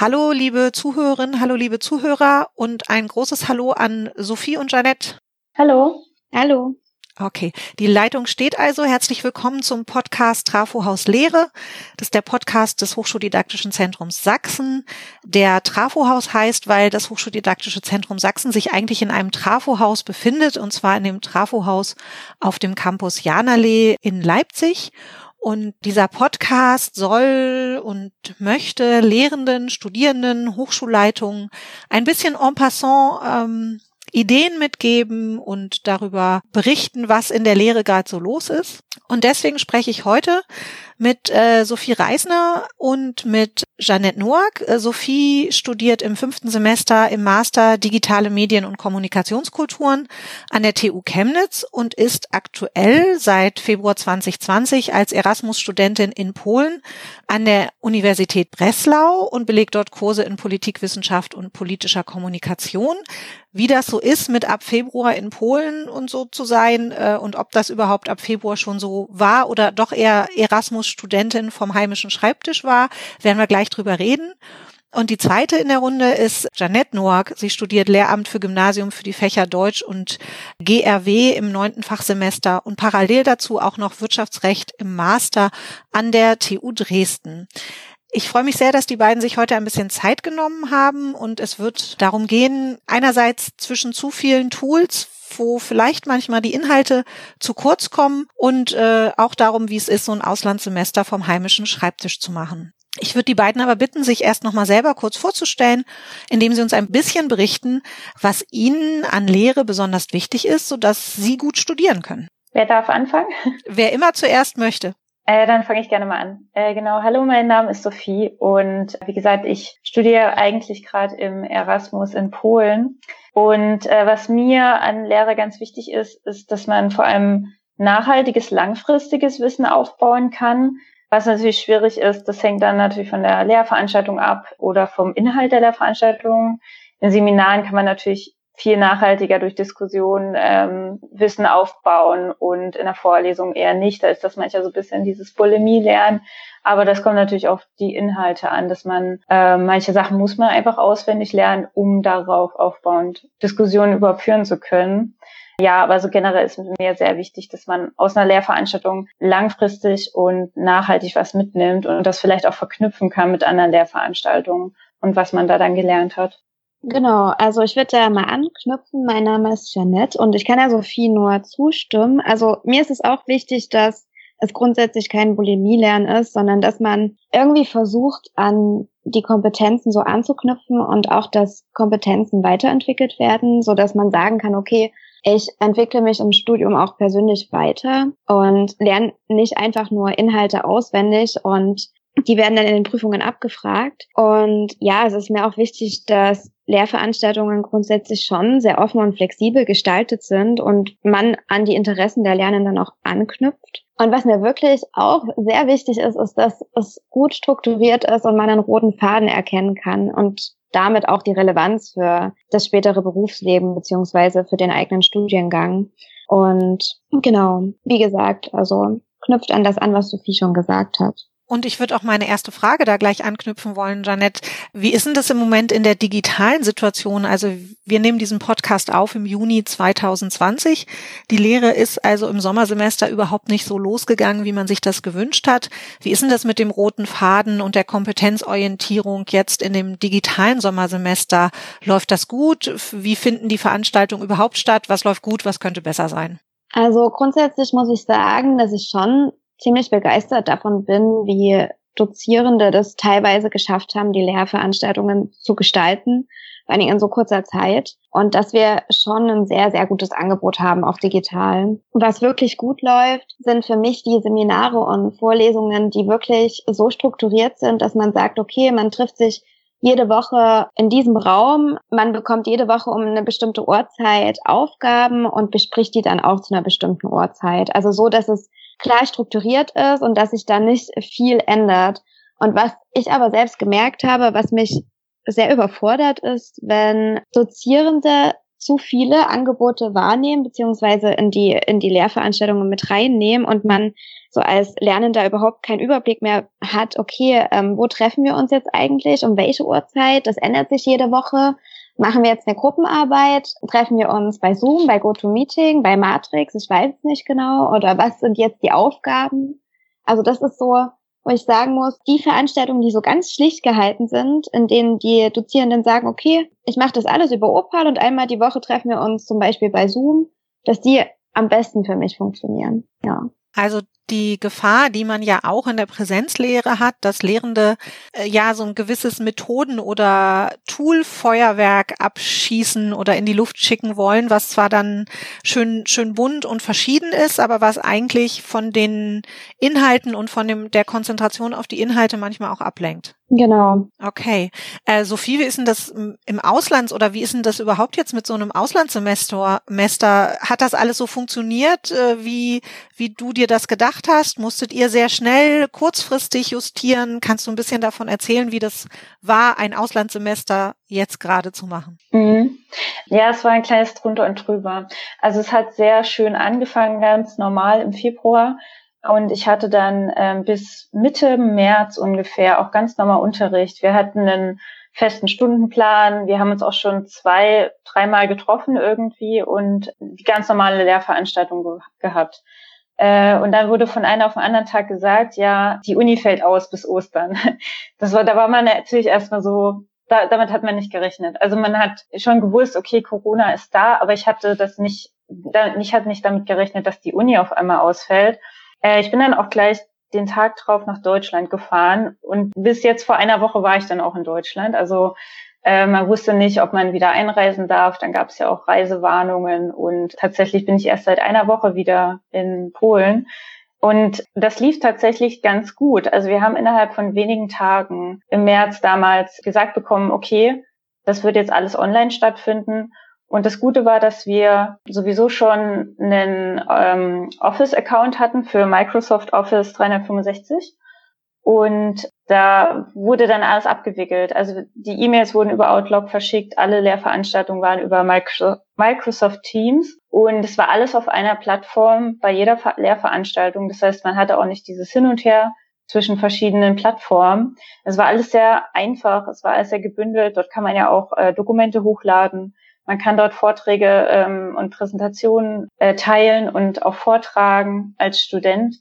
Hallo, liebe Zuhörerinnen, hallo, liebe Zuhörer und ein großes Hallo an Sophie und Janette. Hallo. Hallo. Okay, die Leitung steht also. Herzlich willkommen zum Podcast Trafohaus Lehre. Das ist der Podcast des Hochschuldidaktischen Zentrums Sachsen. Der Trafohaus heißt, weil das Hochschuldidaktische Zentrum Sachsen sich eigentlich in einem Trafohaus befindet, und zwar in dem Trafohaus auf dem Campus Janallee in Leipzig. Und dieser Podcast soll und möchte Lehrenden, Studierenden, Hochschulleitungen ein bisschen en passant ähm, Ideen mitgeben und darüber berichten, was in der Lehre gerade so los ist. Und deswegen spreche ich heute mit äh, Sophie Reisner und mit Jeanette Noack. Äh, Sophie studiert im fünften Semester im Master Digitale Medien und Kommunikationskulturen an der TU Chemnitz und ist aktuell seit Februar 2020 als Erasmus-Studentin in Polen an der Universität Breslau und belegt dort Kurse in Politikwissenschaft und politischer Kommunikation. Wie das so ist, mit ab Februar in Polen und so zu sein äh, und ob das überhaupt ab Februar schon so war oder doch eher Erasmus Studentin vom heimischen Schreibtisch war, werden wir gleich drüber reden. Und die zweite in der Runde ist Janette Noack. Sie studiert Lehramt für Gymnasium für die Fächer Deutsch und GRW im neunten Fachsemester und parallel dazu auch noch Wirtschaftsrecht im Master an der TU Dresden. Ich freue mich sehr, dass die beiden sich heute ein bisschen Zeit genommen haben und es wird darum gehen, einerseits zwischen zu vielen Tools wo vielleicht manchmal die Inhalte zu kurz kommen und äh, auch darum, wie es ist, so ein Auslandssemester vom heimischen Schreibtisch zu machen. Ich würde die beiden aber bitten, sich erst noch mal selber kurz vorzustellen, indem sie uns ein bisschen berichten, was ihnen an Lehre besonders wichtig ist, sodass sie gut studieren können. Wer darf anfangen? Wer immer zuerst möchte. Äh, dann fange ich gerne mal an. Äh, genau, hallo, mein Name ist Sophie und wie gesagt, ich studiere eigentlich gerade im Erasmus in Polen. Und äh, was mir an Lehre ganz wichtig ist, ist, dass man vor allem nachhaltiges, langfristiges Wissen aufbauen kann. Was natürlich schwierig ist, das hängt dann natürlich von der Lehrveranstaltung ab oder vom Inhalt der Lehrveranstaltung. In Seminaren kann man natürlich viel nachhaltiger durch Diskussion ähm, Wissen aufbauen und in der Vorlesung eher nicht. Da ist das manchmal so ein bisschen dieses Bulimie-Lernen. Aber das kommt natürlich auf die Inhalte an, dass man äh, manche Sachen muss man einfach auswendig lernen, um darauf aufbauend Diskussionen überführen zu können. Ja, aber so generell ist mir sehr wichtig, dass man aus einer Lehrveranstaltung langfristig und nachhaltig was mitnimmt und das vielleicht auch verknüpfen kann mit anderen Lehrveranstaltungen und was man da dann gelernt hat. Genau, also ich würde da mal anknüpfen. Mein Name ist Janette und ich kann ja Sophie nur zustimmen. Also mir ist es auch wichtig, dass es grundsätzlich kein Bulimie-Lernen ist, sondern dass man irgendwie versucht, an die Kompetenzen so anzuknüpfen und auch, dass Kompetenzen weiterentwickelt werden, so dass man sagen kann, okay, ich entwickle mich im Studium auch persönlich weiter und lerne nicht einfach nur Inhalte auswendig und die werden dann in den Prüfungen abgefragt. Und ja, es ist mir auch wichtig, dass Lehrveranstaltungen grundsätzlich schon sehr offen und flexibel gestaltet sind und man an die Interessen der Lernenden auch anknüpft. Und was mir wirklich auch sehr wichtig ist, ist, dass es gut strukturiert ist und man einen roten Faden erkennen kann und damit auch die Relevanz für das spätere Berufsleben beziehungsweise für den eigenen Studiengang. Und genau, wie gesagt, also knüpft an das an, was Sophie schon gesagt hat. Und ich würde auch meine erste Frage da gleich anknüpfen wollen, Janette. Wie ist denn das im Moment in der digitalen Situation? Also wir nehmen diesen Podcast auf im Juni 2020. Die Lehre ist also im Sommersemester überhaupt nicht so losgegangen, wie man sich das gewünscht hat. Wie ist denn das mit dem roten Faden und der Kompetenzorientierung jetzt in dem digitalen Sommersemester? Läuft das gut? Wie finden die Veranstaltungen überhaupt statt? Was läuft gut? Was könnte besser sein? Also grundsätzlich muss ich sagen, dass ich schon ziemlich begeistert davon bin, wie Dozierende das teilweise geschafft haben, die Lehrveranstaltungen zu gestalten, vor allem in so kurzer Zeit. Und dass wir schon ein sehr, sehr gutes Angebot haben auf digital. Was wirklich gut läuft, sind für mich die Seminare und Vorlesungen, die wirklich so strukturiert sind, dass man sagt, okay, man trifft sich jede Woche in diesem Raum. Man bekommt jede Woche um eine bestimmte Uhrzeit Aufgaben und bespricht die dann auch zu einer bestimmten Uhrzeit. Also so, dass es klar strukturiert ist und dass sich da nicht viel ändert. Und was ich aber selbst gemerkt habe, was mich sehr überfordert ist, wenn Dozierende zu viele Angebote wahrnehmen, beziehungsweise in die, in die Lehrveranstaltungen mit reinnehmen und man so als Lernender überhaupt keinen Überblick mehr hat, okay, ähm, wo treffen wir uns jetzt eigentlich, um welche Uhrzeit, das ändert sich jede Woche. Machen wir jetzt eine Gruppenarbeit? Treffen wir uns bei Zoom, bei GoToMeeting, bei Matrix? Ich weiß es nicht genau. Oder was sind jetzt die Aufgaben? Also das ist so, wo ich sagen muss, die Veranstaltungen, die so ganz schlicht gehalten sind, in denen die Dozierenden sagen, okay, ich mache das alles über Opal und einmal die Woche treffen wir uns zum Beispiel bei Zoom, dass die am besten für mich funktionieren. Ja. Also die Gefahr, die man ja auch in der Präsenzlehre hat, dass Lehrende äh, ja so ein gewisses Methoden- oder Toolfeuerwerk abschießen oder in die Luft schicken wollen, was zwar dann schön, schön bunt und verschieden ist, aber was eigentlich von den Inhalten und von dem, der Konzentration auf die Inhalte manchmal auch ablenkt. Genau. Okay. Äh, Sophie, wie ist denn das im Auslands oder wie ist denn das überhaupt jetzt mit so einem Auslandssemester? Mester? Hat das alles so funktioniert, äh, wie, wie du dir das gedacht hast? Musstet ihr sehr schnell, kurzfristig justieren? Kannst du ein bisschen davon erzählen, wie das war, ein Auslandssemester jetzt gerade zu machen? Mhm. Ja, es war ein kleines drunter und drüber. Also es hat sehr schön angefangen, ganz normal im Februar. Und ich hatte dann ähm, bis Mitte März ungefähr auch ganz normal Unterricht. Wir hatten einen festen Stundenplan. Wir haben uns auch schon zwei, dreimal getroffen irgendwie und die ganz normale Lehrveranstaltung ge gehabt. Äh, und dann wurde von einem auf den anderen Tag gesagt, ja, die Uni fällt aus bis Ostern. Das war, da war man natürlich erstmal so, da, damit hat man nicht gerechnet. Also man hat schon gewusst, okay, Corona ist da, aber ich hatte das nicht, da, ich hatte nicht damit gerechnet, dass die Uni auf einmal ausfällt. Äh, ich bin dann auch gleich den Tag drauf nach Deutschland gefahren und bis jetzt vor einer Woche war ich dann auch in Deutschland. Also äh, man wusste nicht, ob man wieder einreisen darf. Dann gab es ja auch Reisewarnungen und tatsächlich bin ich erst seit einer Woche wieder in Polen. Und das lief tatsächlich ganz gut. Also wir haben innerhalb von wenigen Tagen im März damals gesagt bekommen, okay, das wird jetzt alles online stattfinden. Und das Gute war, dass wir sowieso schon einen ähm, Office-Account hatten für Microsoft Office 365. Und da wurde dann alles abgewickelt. Also die E-Mails wurden über Outlook verschickt, alle Lehrveranstaltungen waren über Microsoft Teams und es war alles auf einer Plattform bei jeder Lehrveranstaltung. Das heißt, man hatte auch nicht dieses Hin und Her zwischen verschiedenen Plattformen. Es war alles sehr einfach, es war alles sehr gebündelt. Dort kann man ja auch äh, Dokumente hochladen. Man kann dort Vorträge ähm, und Präsentationen äh, teilen und auch vortragen als Student.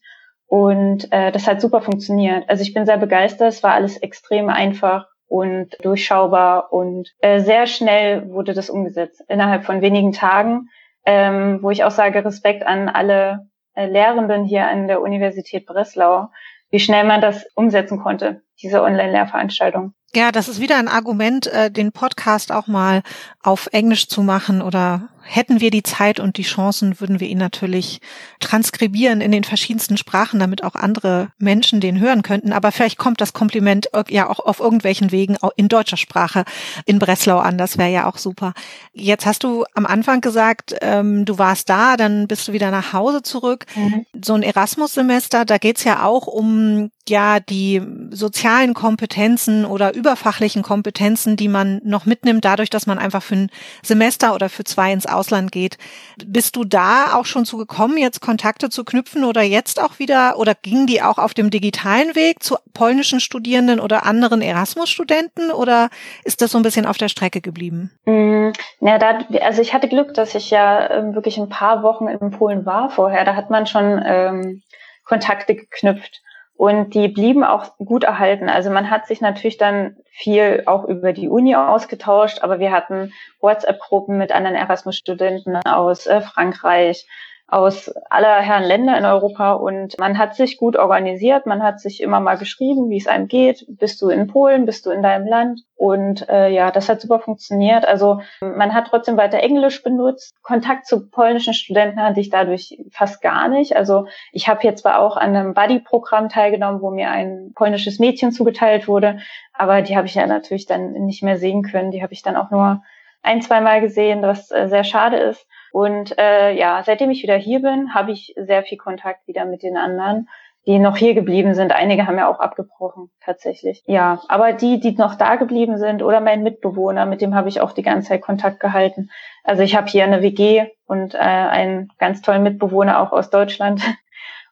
Und äh, das hat super funktioniert. Also ich bin sehr begeistert. Es war alles extrem einfach und durchschaubar und äh, sehr schnell wurde das umgesetzt innerhalb von wenigen Tagen, ähm, wo ich auch sage Respekt an alle äh, Lehrenden hier an der Universität Breslau, wie schnell man das umsetzen konnte, diese Online-Lehrveranstaltung. Ja, das ist wieder ein Argument, äh, den Podcast auch mal auf Englisch zu machen oder hätten wir die Zeit und die Chancen, würden wir ihn natürlich transkribieren in den verschiedensten Sprachen, damit auch andere Menschen den hören könnten. Aber vielleicht kommt das Kompliment ja auch auf irgendwelchen Wegen in deutscher Sprache in Breslau an. Das wäre ja auch super. Jetzt hast du am Anfang gesagt, ähm, du warst da, dann bist du wieder nach Hause zurück. Mhm. So ein Erasmus-Semester, da geht's ja auch um ja die sozialen Kompetenzen oder überfachlichen Kompetenzen, die man noch mitnimmt, dadurch, dass man einfach für ein Semester oder für zwei ins Ausland geht. Bist du da auch schon zu gekommen, jetzt Kontakte zu knüpfen oder jetzt auch wieder oder gingen die auch auf dem digitalen Weg zu polnischen Studierenden oder anderen Erasmus-Studenten oder ist das so ein bisschen auf der Strecke geblieben? Mm, da, also ich hatte Glück, dass ich ja ähm, wirklich ein paar Wochen in Polen war vorher. Da hat man schon ähm, Kontakte geknüpft. Und die blieben auch gut erhalten. Also man hat sich natürlich dann viel auch über die Uni ausgetauscht, aber wir hatten WhatsApp-Gruppen mit anderen Erasmus-Studenten aus äh, Frankreich, aus aller Herren Länder in Europa und man hat sich gut organisiert, man hat sich immer mal geschrieben, wie es einem geht. Bist du in Polen, bist du in deinem Land? Und äh, ja, das hat super funktioniert. Also man hat trotzdem weiter Englisch benutzt. Kontakt zu polnischen Studenten hatte ich dadurch fast gar nicht. Also ich habe jetzt zwar auch an einem Buddy-Programm teilgenommen, wo mir ein polnisches Mädchen zugeteilt wurde, aber die habe ich ja natürlich dann nicht mehr sehen können. Die habe ich dann auch nur ein, zwei Mal gesehen, was äh, sehr schade ist. Und äh, ja, seitdem ich wieder hier bin, habe ich sehr viel Kontakt wieder mit den anderen. die noch hier geblieben sind. Einige haben ja auch abgebrochen, tatsächlich. Ja, aber die, die noch da geblieben sind oder mein Mitbewohner, mit dem habe ich auch die ganze Zeit Kontakt gehalten. Also ich habe hier eine WG und äh, einen ganz tollen Mitbewohner auch aus Deutschland.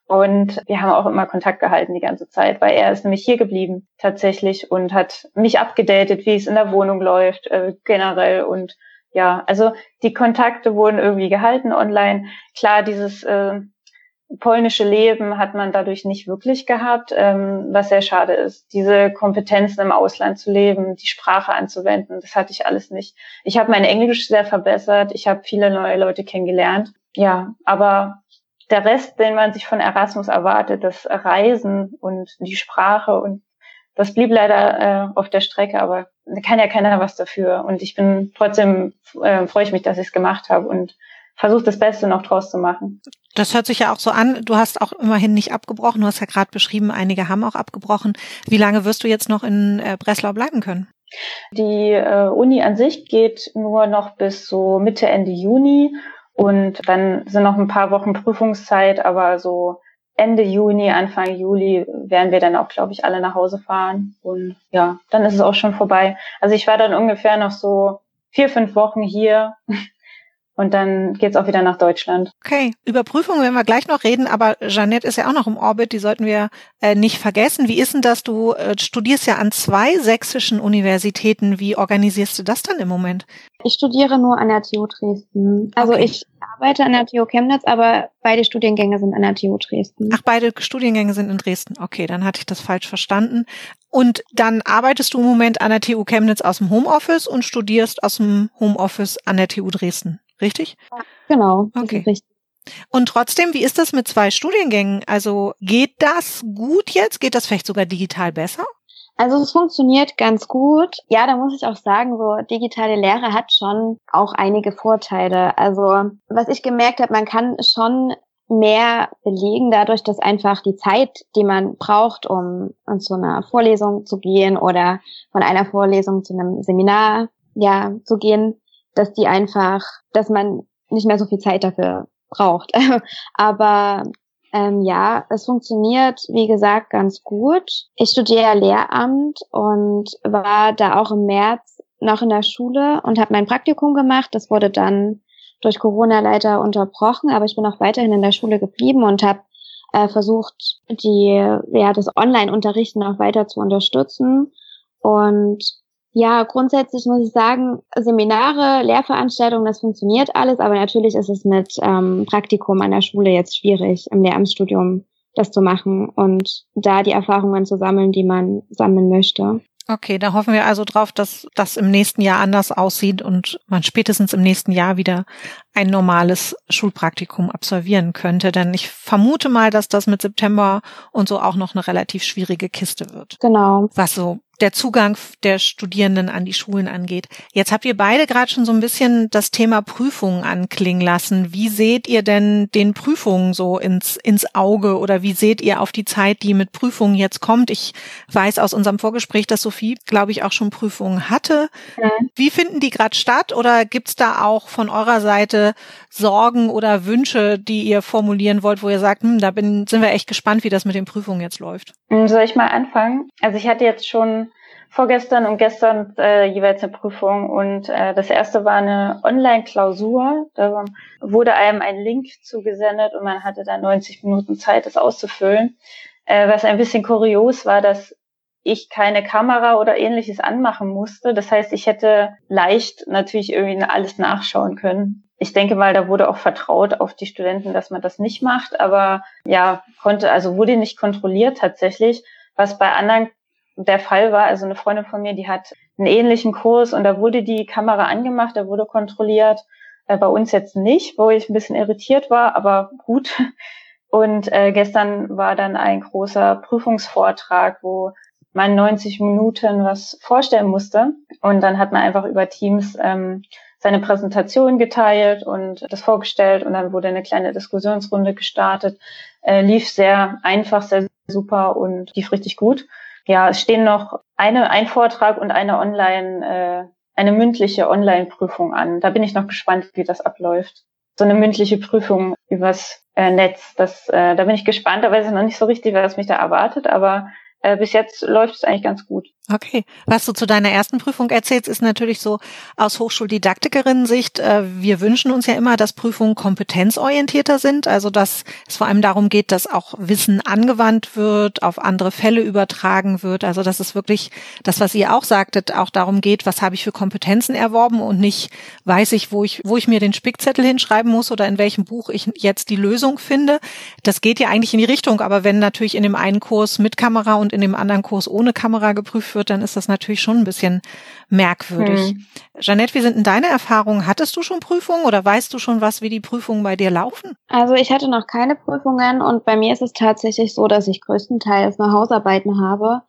Und wir haben auch immer Kontakt gehalten die ganze Zeit, weil er ist nämlich hier geblieben tatsächlich und hat mich abgedatet, wie es in der Wohnung läuft, äh, generell. Und ja, also die Kontakte wurden irgendwie gehalten online. Klar, dieses äh, polnische Leben hat man dadurch nicht wirklich gehabt, ähm, was sehr schade ist. Diese Kompetenzen im Ausland zu leben, die Sprache anzuwenden, das hatte ich alles nicht. Ich habe mein Englisch sehr verbessert, ich habe viele neue Leute kennengelernt. Ja, aber der Rest, den man sich von Erasmus erwartet, das Reisen und die Sprache und das blieb leider äh, auf der Strecke, aber kann ja keiner was dafür. Und ich bin trotzdem äh, freue ich mich, dass ich es gemacht habe und versuche das Beste noch draus zu machen. Das hört sich ja auch so an. Du hast auch immerhin nicht abgebrochen. Du hast ja gerade beschrieben, einige haben auch abgebrochen. Wie lange wirst du jetzt noch in äh, Breslau bleiben können? Die äh, Uni an sich geht nur noch bis so Mitte, Ende Juni. Und dann sind noch ein paar Wochen Prüfungszeit, aber so Ende Juni, Anfang Juli werden wir dann auch, glaube ich, alle nach Hause fahren. Und ja, dann ist es auch schon vorbei. Also ich war dann ungefähr noch so vier, fünf Wochen hier und dann geht's auch wieder nach Deutschland. Okay, über Prüfungen werden wir gleich noch reden, aber Jeanette ist ja auch noch im Orbit, die sollten wir äh, nicht vergessen. Wie ist denn das? Du äh, studierst ja an zwei sächsischen Universitäten. Wie organisierst du das dann im Moment? Ich studiere nur an der TU Dresden. Also okay. ich arbeite an der TU Chemnitz, aber beide Studiengänge sind an der TU Dresden. Ach, beide Studiengänge sind in Dresden. Okay, dann hatte ich das falsch verstanden. Und dann arbeitest du im Moment an der TU Chemnitz aus dem Homeoffice und studierst aus dem Homeoffice an der TU Dresden richtig? Genau. Okay. Und trotzdem, wie ist das mit zwei Studiengängen? Also geht das gut jetzt? Geht das vielleicht sogar digital besser? Also es funktioniert ganz gut. Ja, da muss ich auch sagen, so digitale Lehre hat schon auch einige Vorteile. Also was ich gemerkt habe, man kann schon mehr belegen dadurch, dass einfach die Zeit, die man braucht, um zu einer Vorlesung zu gehen oder von einer Vorlesung zu einem Seminar ja zu gehen, dass die einfach, dass man nicht mehr so viel Zeit dafür braucht. Aber ähm, ja, es funktioniert, wie gesagt, ganz gut. Ich studiere Lehramt und war da auch im März noch in der Schule und habe mein Praktikum gemacht. Das wurde dann durch Corona leider unterbrochen, aber ich bin auch weiterhin in der Schule geblieben und habe äh, versucht, die ja das Online-Unterrichten auch weiter zu unterstützen. Und ja, grundsätzlich muss ich sagen, Seminare, Lehrveranstaltungen, das funktioniert alles, aber natürlich ist es mit ähm, Praktikum an der Schule jetzt schwierig, im Lehramtsstudium das zu machen und da die Erfahrungen zu sammeln, die man sammeln möchte. Okay, da hoffen wir also drauf, dass das im nächsten Jahr anders aussieht und man spätestens im nächsten Jahr wieder ein normales Schulpraktikum absolvieren könnte. Denn ich vermute mal, dass das mit September und so auch noch eine relativ schwierige Kiste wird. Genau. Was so der Zugang der Studierenden an die Schulen angeht. Jetzt habt ihr beide gerade schon so ein bisschen das Thema Prüfungen anklingen lassen. Wie seht ihr denn den Prüfungen so ins, ins Auge oder wie seht ihr auf die Zeit, die mit Prüfungen jetzt kommt? Ich weiß aus unserem Vorgespräch, dass Sophie, glaube ich, auch schon Prüfungen hatte. Ja. Wie finden die gerade statt oder gibt's da auch von eurer Seite Sorgen oder Wünsche, die ihr formulieren wollt, wo ihr sagt, hm, da bin, sind wir echt gespannt, wie das mit den Prüfungen jetzt läuft? Soll ich mal anfangen? Also ich hatte jetzt schon vorgestern und gestern äh, jeweils eine Prüfung und äh, das erste war eine Online-Klausur. Da wurde einem ein Link zugesendet und man hatte dann 90 Minuten Zeit, das auszufüllen. Äh, was ein bisschen kurios war, dass ich keine Kamera oder ähnliches anmachen musste. Das heißt, ich hätte leicht natürlich irgendwie alles nachschauen können. Ich denke mal, da wurde auch vertraut auf die Studenten, dass man das nicht macht, aber ja, konnte, also wurde nicht kontrolliert tatsächlich, was bei anderen der Fall war, also eine Freundin von mir, die hat einen ähnlichen Kurs und da wurde die Kamera angemacht, da wurde kontrolliert. Äh, bei uns jetzt nicht, wo ich ein bisschen irritiert war, aber gut. Und äh, gestern war dann ein großer Prüfungsvortrag, wo man 90 Minuten was vorstellen musste. Und dann hat man einfach über Teams ähm, seine Präsentation geteilt und das vorgestellt und dann wurde eine kleine Diskussionsrunde gestartet. Äh, lief sehr einfach, sehr super und lief richtig gut ja, es stehen noch eine, ein Vortrag und eine Online, äh, eine mündliche Online-Prüfung an. Da bin ich noch gespannt, wie das abläuft. so eine mündliche Prüfung übers äh, Netz. Das, äh, da bin ich gespannt, da weiß ich noch nicht so richtig, was mich da erwartet, aber äh, bis jetzt läuft es eigentlich ganz gut. Okay. Was du zu deiner ersten Prüfung erzählst, ist natürlich so aus Hochschuldidaktikerin-Sicht. Äh, wir wünschen uns ja immer, dass Prüfungen kompetenzorientierter sind, also dass es vor allem darum geht, dass auch Wissen angewandt wird, auf andere Fälle übertragen wird. Also dass es wirklich das, was ihr auch sagtet, auch darum geht, was habe ich für Kompetenzen erworben und nicht weiß ich, wo ich, wo ich mir den Spickzettel hinschreiben muss oder in welchem Buch ich jetzt die Lösung finde. Das geht ja eigentlich in die Richtung, aber wenn natürlich in dem einen Kurs mit Kamera und in dem anderen Kurs ohne Kamera geprüft wird, dann ist das natürlich schon ein bisschen merkwürdig. Hm. Jeanette, wie sind denn deine Erfahrungen? Hattest du schon Prüfungen oder weißt du schon was, wie die Prüfungen bei dir laufen? Also ich hatte noch keine Prüfungen und bei mir ist es tatsächlich so, dass ich größtenteils noch Hausarbeiten habe.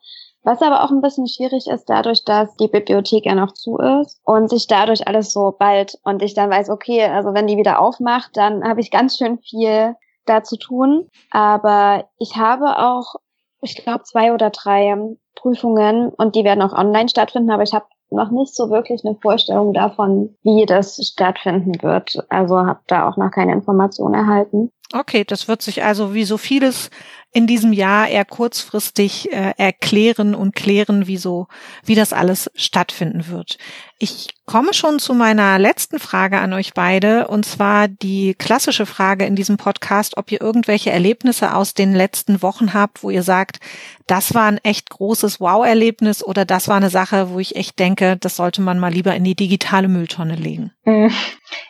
Was aber auch ein bisschen schwierig ist, dadurch, dass die Bibliothek ja noch zu ist und sich dadurch alles so bald und ich dann weiß, okay, also wenn die wieder aufmacht, dann habe ich ganz schön viel da zu tun. Aber ich habe auch ich glaube, zwei oder drei Prüfungen und die werden auch online stattfinden, aber ich habe noch nicht so wirklich eine Vorstellung davon, wie das stattfinden wird. Also habe da auch noch keine Informationen erhalten. Okay, das wird sich also wie so vieles in diesem Jahr eher kurzfristig äh, erklären und klären, wie so, wie das alles stattfinden wird. Ich komme schon zu meiner letzten Frage an euch beide, und zwar die klassische Frage in diesem Podcast, ob ihr irgendwelche Erlebnisse aus den letzten Wochen habt, wo ihr sagt, das war ein echt großes Wow-Erlebnis oder das war eine Sache, wo ich echt denke, das sollte man mal lieber in die digitale Mülltonne legen.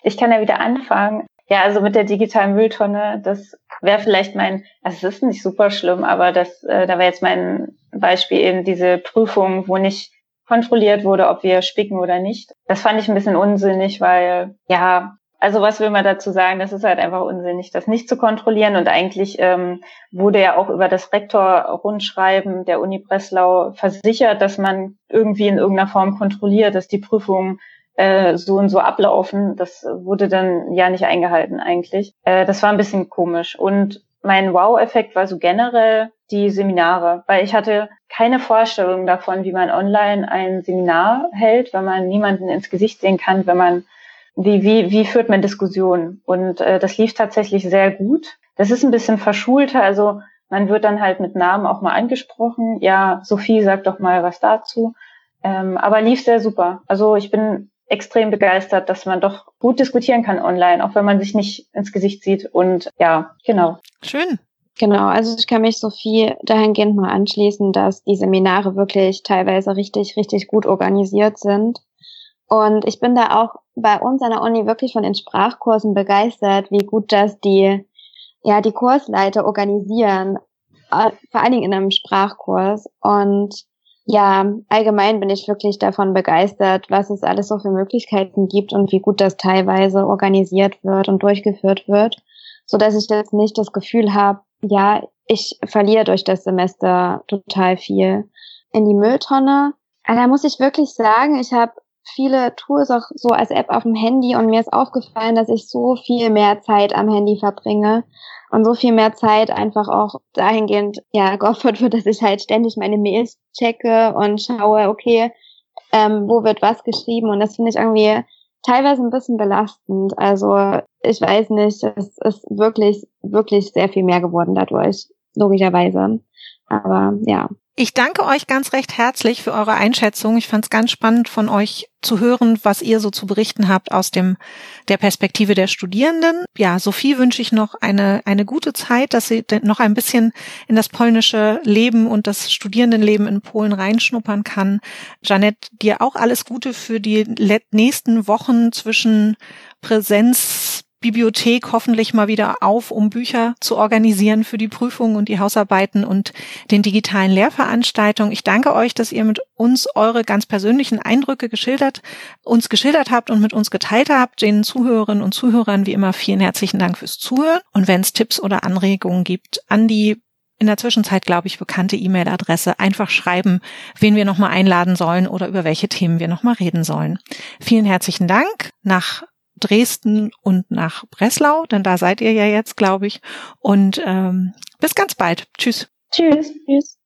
Ich kann ja wieder anfangen. Ja, also mit der digitalen Mülltonne, das wäre vielleicht mein, also es ist nicht super schlimm, aber das, äh, da wäre jetzt mein Beispiel eben diese Prüfung, wo nicht kontrolliert wurde, ob wir spicken oder nicht. Das fand ich ein bisschen unsinnig, weil ja, also was will man dazu sagen? Das ist halt einfach unsinnig, das nicht zu kontrollieren. Und eigentlich ähm, wurde ja auch über das Rektor-Rundschreiben der Uni Breslau versichert, dass man irgendwie in irgendeiner Form kontrolliert, dass die Prüfungen äh, so und so ablaufen. Das wurde dann ja nicht eingehalten eigentlich. Äh, das war ein bisschen komisch. Und mein Wow-Effekt war so generell die Seminare, weil ich hatte keine Vorstellung davon, wie man online ein Seminar hält, wenn man niemanden ins Gesicht sehen kann, wenn man wie, wie, wie führt man Diskussionen? Und äh, das lief tatsächlich sehr gut. Das ist ein bisschen verschulter, also man wird dann halt mit Namen auch mal angesprochen. Ja, Sophie, sag doch mal was dazu. Ähm, aber lief sehr super. Also ich bin extrem begeistert, dass man doch gut diskutieren kann online, auch wenn man sich nicht ins Gesicht sieht. Und ja, genau. Schön. Genau, also ich kann mich Sophie dahingehend mal anschließen, dass die Seminare wirklich teilweise richtig, richtig gut organisiert sind. Und ich bin da auch bei uns an der Uni wirklich von den Sprachkursen begeistert, wie gut das die, ja, die Kursleiter organisieren, äh, vor allen Dingen in einem Sprachkurs. Und ja, allgemein bin ich wirklich davon begeistert, was es alles so für Möglichkeiten gibt und wie gut das teilweise organisiert wird und durchgeführt wird, so dass ich jetzt nicht das Gefühl habe, ja, ich verliere durch das Semester total viel in die Mülltonne. Aber da muss ich wirklich sagen, ich habe viele Tools auch so als App auf dem Handy und mir ist aufgefallen, dass ich so viel mehr Zeit am Handy verbringe und so viel mehr Zeit einfach auch dahingehend, ja, geopfert wird, dass ich halt ständig meine Mails checke und schaue, okay, ähm, wo wird was geschrieben und das finde ich irgendwie teilweise ein bisschen belastend. Also ich weiß nicht, es ist wirklich, wirklich sehr viel mehr geworden dadurch, logischerweise. Aber ja. Ich danke euch ganz recht herzlich für eure Einschätzung. Ich fand es ganz spannend von euch zu hören, was ihr so zu berichten habt aus dem der Perspektive der Studierenden. Ja, Sophie wünsche ich noch eine eine gute Zeit, dass sie noch ein bisschen in das polnische Leben und das Studierendenleben in Polen reinschnuppern kann. Janette, dir auch alles Gute für die nächsten Wochen zwischen Präsenz Bibliothek hoffentlich mal wieder auf, um Bücher zu organisieren für die Prüfungen und die Hausarbeiten und den digitalen Lehrveranstaltungen. Ich danke euch, dass ihr mit uns eure ganz persönlichen Eindrücke geschildert, uns geschildert habt und mit uns geteilt habt. Den Zuhörerinnen und Zuhörern wie immer vielen herzlichen Dank fürs Zuhören. Und wenn es Tipps oder Anregungen gibt, an die in der Zwischenzeit, glaube ich, bekannte E-Mail-Adresse einfach schreiben, wen wir nochmal einladen sollen oder über welche Themen wir nochmal reden sollen. Vielen herzlichen Dank nach Dresden und nach Breslau, denn da seid ihr ja jetzt, glaube ich. Und ähm, bis ganz bald. Tschüss. Tschüss. Tschüss.